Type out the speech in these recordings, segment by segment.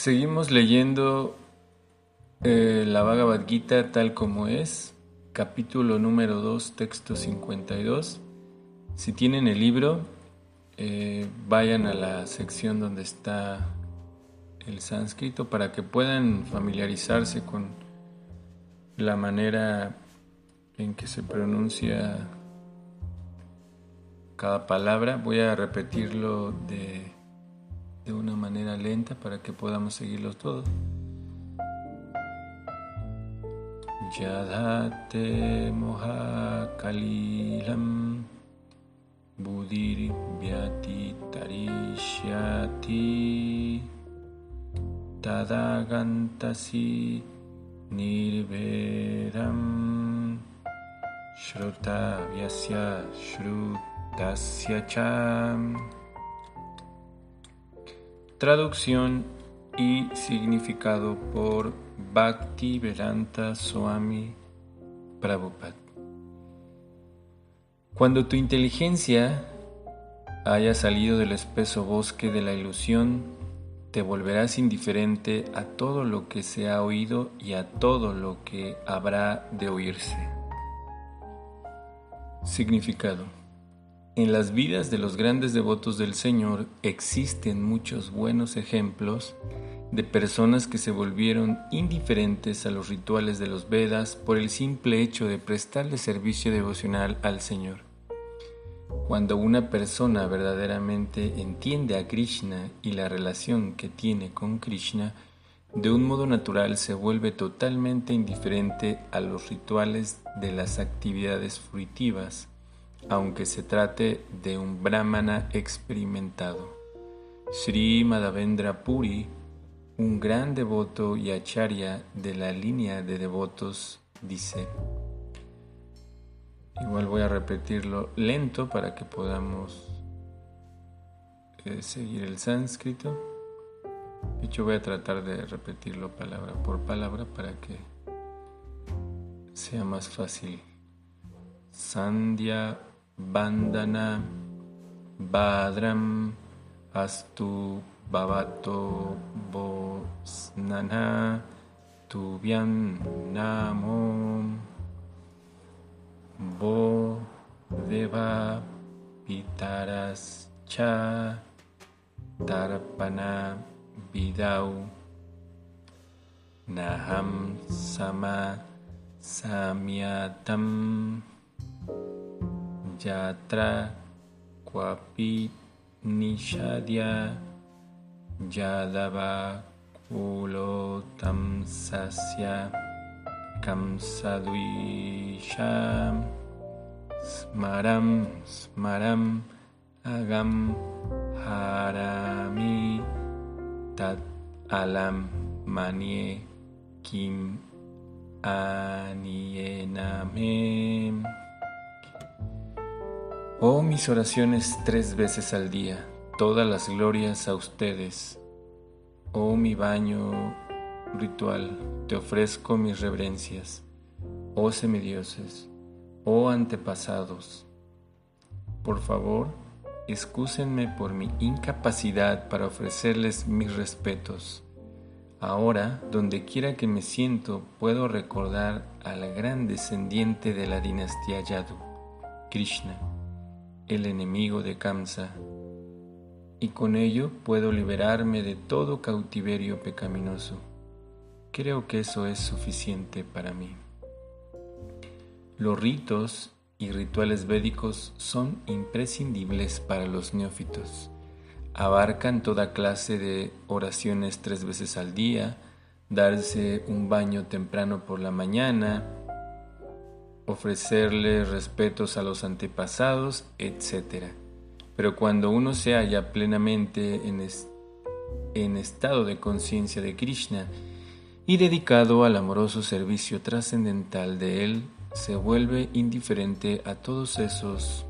Seguimos leyendo eh, la Bhagavad Gita tal como es, capítulo número 2, texto 52. Si tienen el libro, eh, vayan a la sección donde está el sánscrito para que puedan familiarizarse con la manera en que se pronuncia cada palabra. Voy a repetirlo de, de una manera lenta para que podamos seguirlo todos. Yadate moha kalilam budir vyati tarishyati tadagantasi nirveram shruta vyasya shrutasya cham Traducción y significado por Bhakti Vedanta Swami Prabhupada. Cuando tu inteligencia haya salido del espeso bosque de la ilusión, te volverás indiferente a todo lo que se ha oído y a todo lo que habrá de oírse. Significado. En las vidas de los grandes devotos del Señor existen muchos buenos ejemplos de personas que se volvieron indiferentes a los rituales de los Vedas por el simple hecho de prestarle servicio devocional al Señor. Cuando una persona verdaderamente entiende a Krishna y la relación que tiene con Krishna, de un modo natural se vuelve totalmente indiferente a los rituales de las actividades fruitivas, aunque se trate de un brahmana experimentado. Sri Madhavendra Puri un gran devoto y acharya de la línea de devotos dice, igual voy a repetirlo lento para que podamos eh, seguir el sánscrito. De hecho voy a tratar de repetirlo palabra por palabra para que sea más fácil. Sandhya Bandana Badram Astu Bhavato Bosnana Tubian Namo Bo Deva Pitaras Cha Tarpana Vidau Naham Sama Samyatam Jatra Kwapi Nishadya Yadava Kulotam Sasya Kamsadvisham Smaram Smaram Agam Harami Tat Alam Manie Kim Aniename Oh mis oraciones tres veces al día todas las glorias a ustedes. Oh mi baño ritual, te ofrezco mis reverencias. Oh semidioses, oh antepasados. Por favor, excúsenme por mi incapacidad para ofrecerles mis respetos. Ahora, donde quiera que me siento, puedo recordar al gran descendiente de la dinastía Yadu, Krishna, el enemigo de Kamsa, y con ello puedo liberarme de todo cautiverio pecaminoso. Creo que eso es suficiente para mí. Los ritos y rituales védicos son imprescindibles para los neófitos. Abarcan toda clase de oraciones tres veces al día, darse un baño temprano por la mañana, ofrecerle respetos a los antepasados, etc. Pero cuando uno se halla plenamente en, estado de conciencia de Krishna y dedicado al amoroso servicio trascendental de Él, se vuelve indiferente a todos esos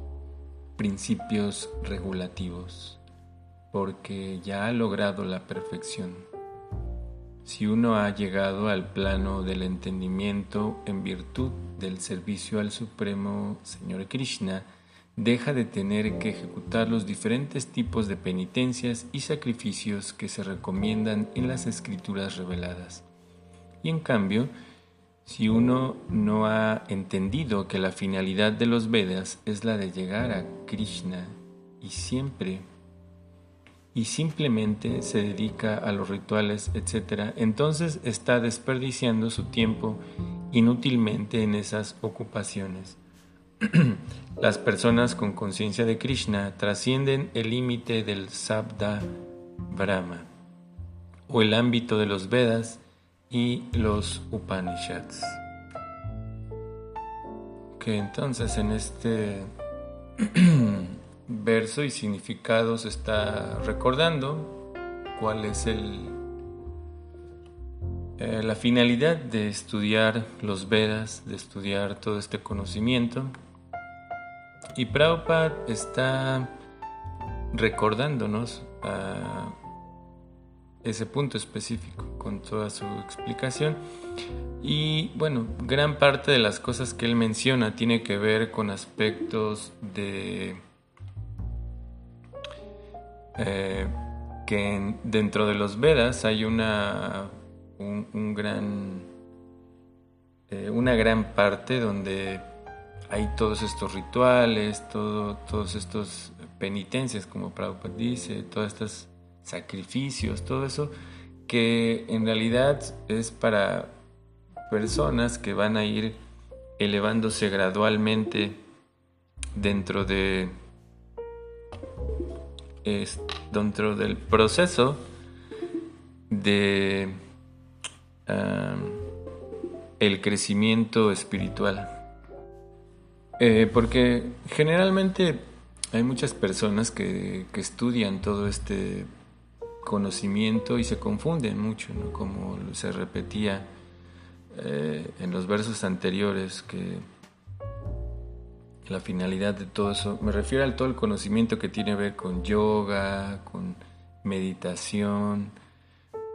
principios regulativos, porque ya ha logrado la perfección. Si uno ha llegado al plano del entendimiento en virtud del servicio al Supremo Señor Krishna, deja de tener que ejecutar los diferentes tipos de penitencias y sacrificios que se recomiendan en las escrituras reveladas. Y en cambio, si uno no ha entendido que la finalidad de los Vedas es la de llegar a Krishna y siempre y simplemente se dedica a los rituales, etc., entonces está desperdiciando su tiempo inútilmente en esas ocupaciones. Las personas con conciencia de Krishna trascienden el límite del Sabda Brahma o el ámbito de los Vedas y los Upanishads. Que entonces en este verso y significado se está recordando cuál es el, eh, la finalidad de estudiar los Vedas, de estudiar todo este conocimiento. Y Prabhupada está recordándonos a ese punto específico con toda su explicación. Y bueno, gran parte de las cosas que él menciona tiene que ver con aspectos de eh, que dentro de los Vedas hay una un, gran eh, una gran parte donde hay todos estos rituales, todo, todos estos penitencias, como Prabhupada dice, todas estas sacrificios, todo eso, que en realidad es para personas que van a ir elevándose gradualmente dentro de dentro del proceso de el crecimiento espiritual eh, porque generalmente hay muchas personas que, que estudian todo este conocimiento y se confunden mucho, como se repetía eh, en los versos anteriores, que la finalidad de todo eso, me refiero a todo el conocimiento que tiene que ver con yoga, con meditación.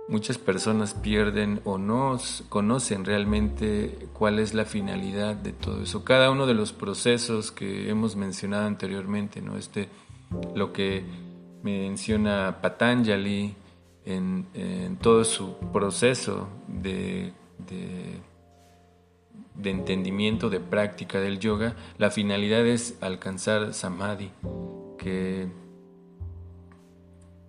Muchas personas pierden o no conocen realmente cuál es la finalidad de todo eso. Cada uno de los procesos que hemos mencionado anteriormente, ¿no? Este, lo que menciona Patanjali en, todo su proceso de, de, entendimiento, de práctica del yoga, la finalidad es alcanzar samadhi, que,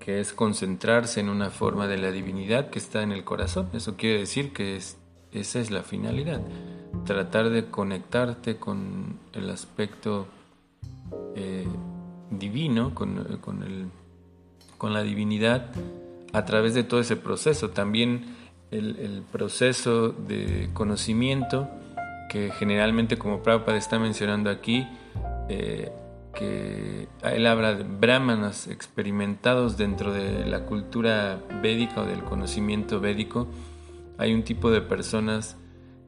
que es concentrarse en una forma de la divinidad que está en el corazón. Eso quiere decir que es, esa es la finalidad, tratar de conectarte con el aspecto eh, divino, el con la divinidad a través de todo ese proceso. También el, proceso de conocimiento que generalmente como Prabhupada está mencionando aquí, eh, que él habla de brahmanas experimentados dentro de la cultura védica o del conocimiento védico. Hay un tipo de personas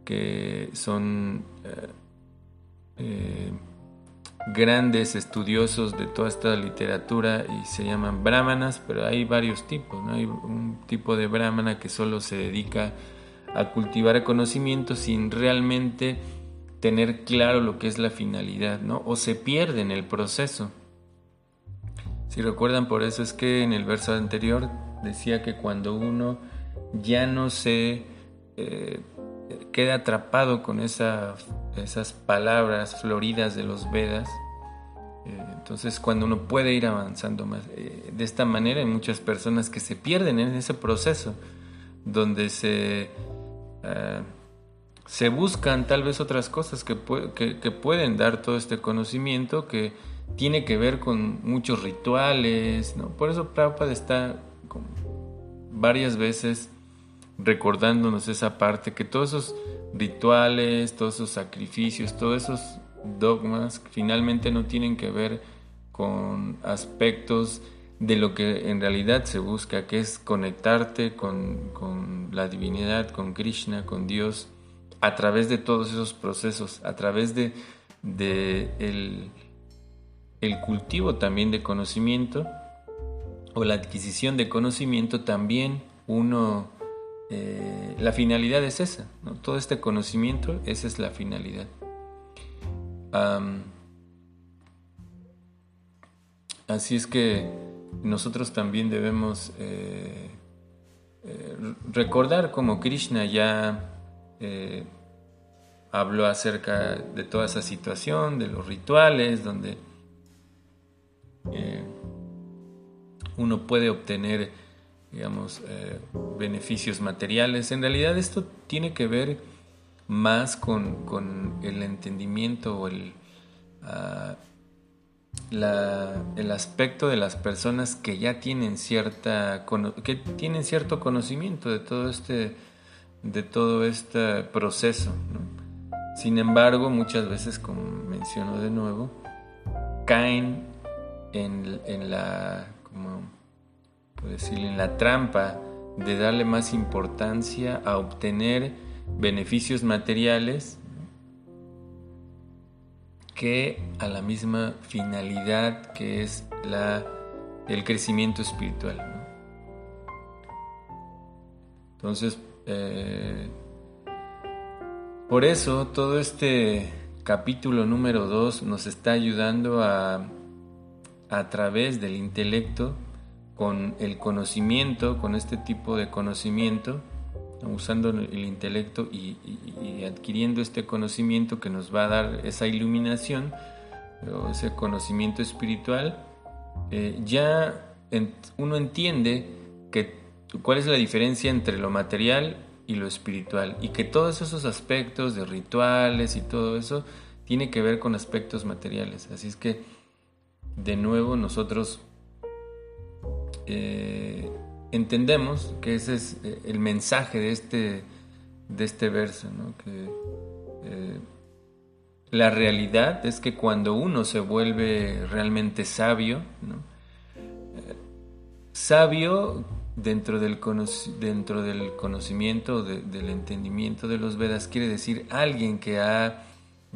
que son eh, eh, grandes estudiosos de toda esta literatura y se llaman brahmanas, pero hay varios tipos, ¿no? Hay un tipo de brahmana que solo se dedica a cultivar conocimiento sin realmente tener claro lo que es la finalidad, ¿no? O se pierde en el proceso. Si recuerdan, por eso es que en el verso anterior decía que cuando uno ya no se eh, queda atrapado con esas palabras floridas de los Vedas. Eh, entonces cuando uno puede ir avanzando más, eh, de esta manera hay muchas personas que se pierden en ese proceso, donde se, se buscan tal vez otras cosas que, que, pueden dar todo este conocimiento que tiene que ver con muchos rituales, ¿no? Por eso Prabhupada está varias veces recordándonos esa parte, que todos esos rituales, todos esos sacrificios, todos esos dogmas finalmente no tienen que ver con aspectos de lo que en realidad se busca, que es conectarte con, la divinidad, con Krishna, con Dios, a través de todos esos procesos, a través de, el, cultivo también de conocimiento o la adquisición de conocimiento, también uno eh, la finalidad es esa, todo este conocimiento, esa es la finalidad. así es que nosotros también debemos eh, eh, recordar como Krishna ya eh, habló acerca de toda esa situación, de los rituales, donde uno puede obtener, digamos, beneficios materiales. En realidad esto tiene que ver más con, el entendimiento o el, ah, el aspecto de las personas que ya tienen cierta que tienen cierto conocimiento de todo este de todo este proceso sin embargo muchas veces como menciono de nuevo caen en, en la como en la trampa de darle más importancia a obtener beneficios materiales que a la misma finalidad que es la, el crecimiento espiritual. Entonces, eh, por eso todo este capítulo número 2 nos está ayudando a, a través del intelecto, con el conocimiento, con este tipo de conocimiento, usando el intelecto y, adquiriendo este conocimiento que nos va a dar esa iluminación o ese conocimiento espiritual, eh, ya uno entiende que, cuál es la diferencia entre lo material y lo espiritual y que todos esos aspectos de rituales y todo eso tiene que ver con aspectos materiales. Así es que, de nuevo, nosotros eh, entendemos que ese es eh, el mensaje de este, de este verso, que eh, la realidad es que cuando uno se vuelve realmente sabio, sabio dentro del, dentro del conocimiento, del entendimiento de los Vedas, quiere decir alguien que ha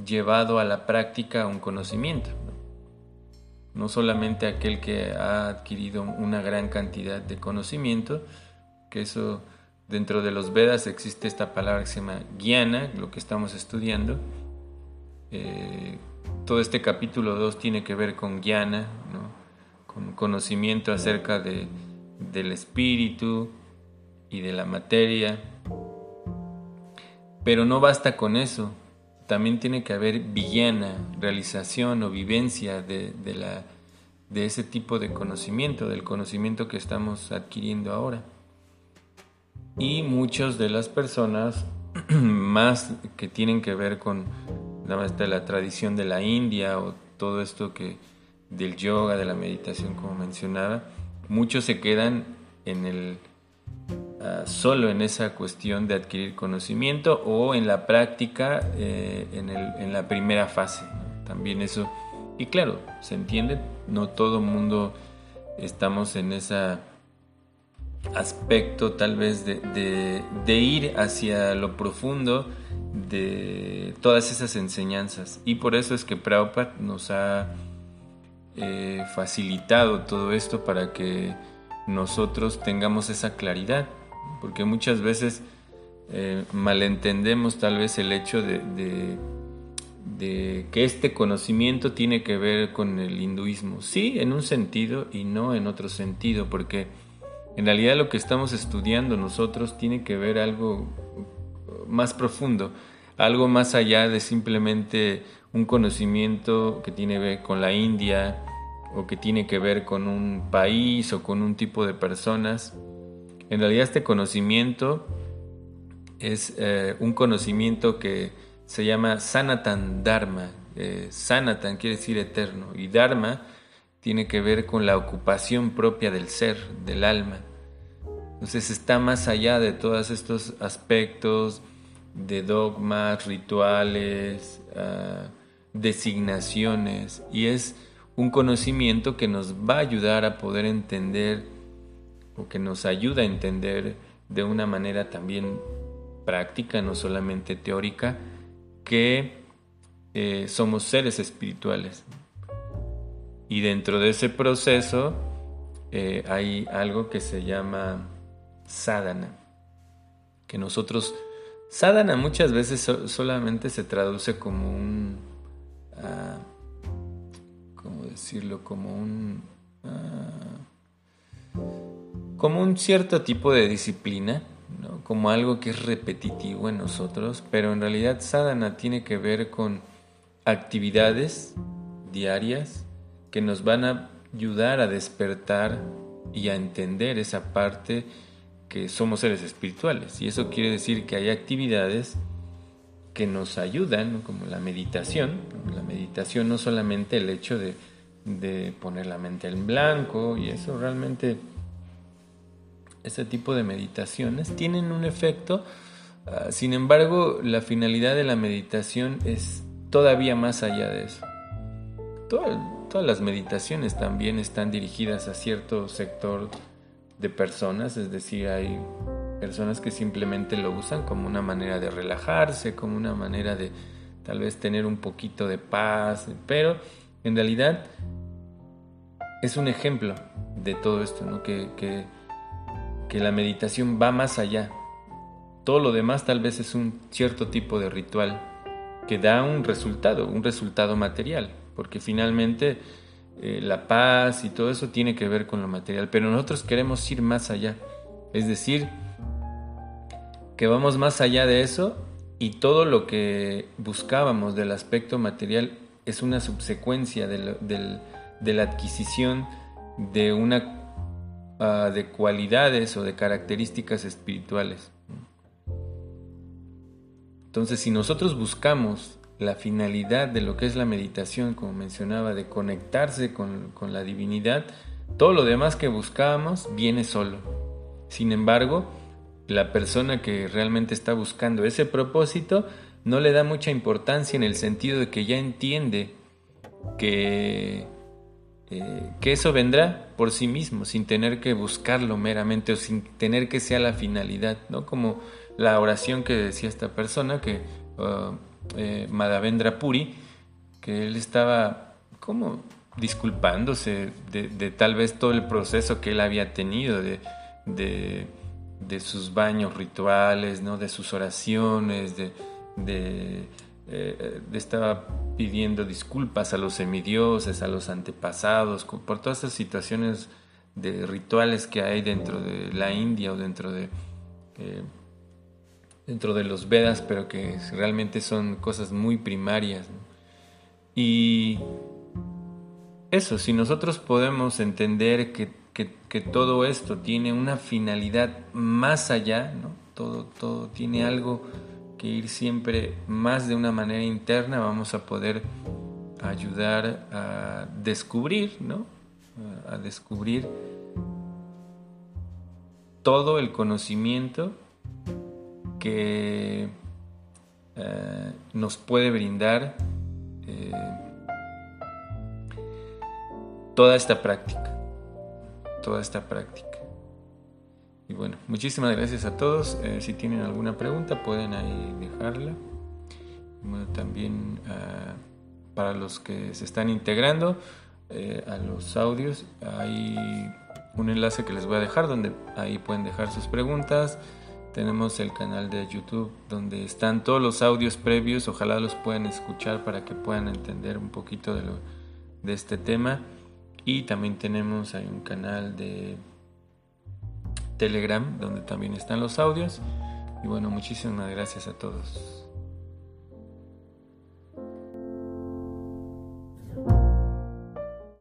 llevado a la práctica un conocimiento no solamente aquel que ha adquirido una gran cantidad de conocimiento, que eso dentro de los Vedas existe esta palabra que se llama Jnana, lo que estamos estudiando. Eh, todo este capítulo 2 tiene que ver con Jnana, con conocimiento acerca de, del espíritu y de la materia. Pero no basta con eso, también tiene que haber villana, realización o vivencia de, la, de ese tipo de conocimiento, del conocimiento que estamos adquiriendo ahora. Y muchas de las personas, más que tienen que ver con la tradición de la India o todo esto que del yoga, de la meditación, como mencionaba, muchos se quedan en el Ah, solo en esa cuestión de adquirir conocimiento o en la práctica eh, en, la primera fase. También eso, y claro, se entiende, no todo mundo estamos en ese aspecto tal vez de, ir hacia lo profundo de todas esas enseñanzas. Y por eso es que Prabhupada nos ha eh, facilitado todo esto para que nosotros tengamos esa claridad porque muchas veces eh, malentendemos tal vez el hecho de, que este conocimiento tiene que ver con el hinduismo. Sí, en un sentido y no en otro sentido, porque en realidad lo que estamos estudiando nosotros tiene que ver algo más profundo, algo más allá de simplemente un conocimiento que tiene que ver con la India o que tiene que ver con un país o con un tipo de personas. En realidad este conocimiento es eh, un conocimiento que se llama Sanatan Dharma. Eh, sanatan quiere decir eterno y Dharma tiene que ver con la ocupación propia del ser, del alma. Entonces está más allá de todos estos aspectos de dogmas, rituales, ah, designaciones y es un conocimiento que nos va a ayudar a poder entender o que nos ayuda a entender de una manera también práctica, no solamente teórica, que eh, somos seres espirituales. Y dentro de ese proceso eh, hay algo que se llama sadhana, que nosotros, sadhana muchas veces solamente se traduce como un, uh, ¿cómo decirlo? Como un ah, como un cierto tipo de disciplina, como algo que es repetitivo en nosotros, pero en realidad sadhana tiene que ver con actividades diarias que nos van a ayudar a despertar y a entender esa parte que somos seres espirituales. Y eso quiere decir que hay actividades que nos ayudan, como la meditación. La meditación no solamente el hecho de, poner la mente en blanco y eso realmente, ese tipo de meditaciones tienen un efecto. Ah, sin embargo, la finalidad de la meditación es todavía más allá de eso. todas las meditaciones también están dirigidas a cierto sector de personas, es decir, hay personas que simplemente lo usan como una manera de relajarse, como una manera de tal vez tener un poquito de paz, pero en realidad es un ejemplo de todo esto, ¿no? que, que, la meditación va más allá. Todo lo demás tal vez es un cierto tipo de ritual que da un resultado, un resultado material, porque finalmente eh, la paz y todo eso tiene que ver con lo material, pero nosotros queremos ir más allá, es decir, que vamos más allá de eso y todo lo que buscábamos del aspecto material es una subsecuencia de, la adquisición de una ah, de cualidades o de características espirituales. Entonces, si nosotros buscamos la finalidad de lo que es la meditación, como mencionaba, de conectarse con, con la divinidad, todo lo demás que buscábamos viene solo. Sin embargo, la persona que realmente está buscando ese propósito no le da mucha importancia en el sentido de que ya entiende que, eh, que eso vendrá por sí mismo, sin tener que buscarlo meramente o sin tener que sea la finalidad, ¿no? Como la oración que decía esta persona, que uh, eh, Madhavendra Puri, que él estaba como disculpándose de, tal vez todo el proceso que él había tenido, de de sus baños rituales, ¿no? de sus oraciones, de, de, eh, estaba pidiendo disculpas a los semidioses, a los antepasados, por todas esas situaciones de rituales que hay dentro de la India o dentro de, eh, dentro de los Vedas, pero que realmente son cosas muy primarias. Y eso, si nosotros podemos entender que que, todo esto tiene una finalidad más allá, ¿no? todo, todo tiene algo que ir siempre más de una manera interna, vamos a poder ayudar a descubrir, ¿no? a descubrir todo el conocimiento que eh, nos puede brindar eh, toda esta práctica toda esta práctica. Y bueno, muchísimas gracias a todos. Eh, si tienen alguna pregunta pueden ahí dejarla. Bueno, también ah, para los que se están integrando eh, a los audios, hay un enlace que les voy a dejar donde ahí pueden dejar sus preguntas. Tenemos el canal de YouTube donde están todos los audios previos. Ojalá los puedan escuchar para que puedan entender un poquito de, lo, de este tema. Y también tenemos ahí un canal de Telegram donde también están los audios. Y bueno, muchísimas gracias a todos.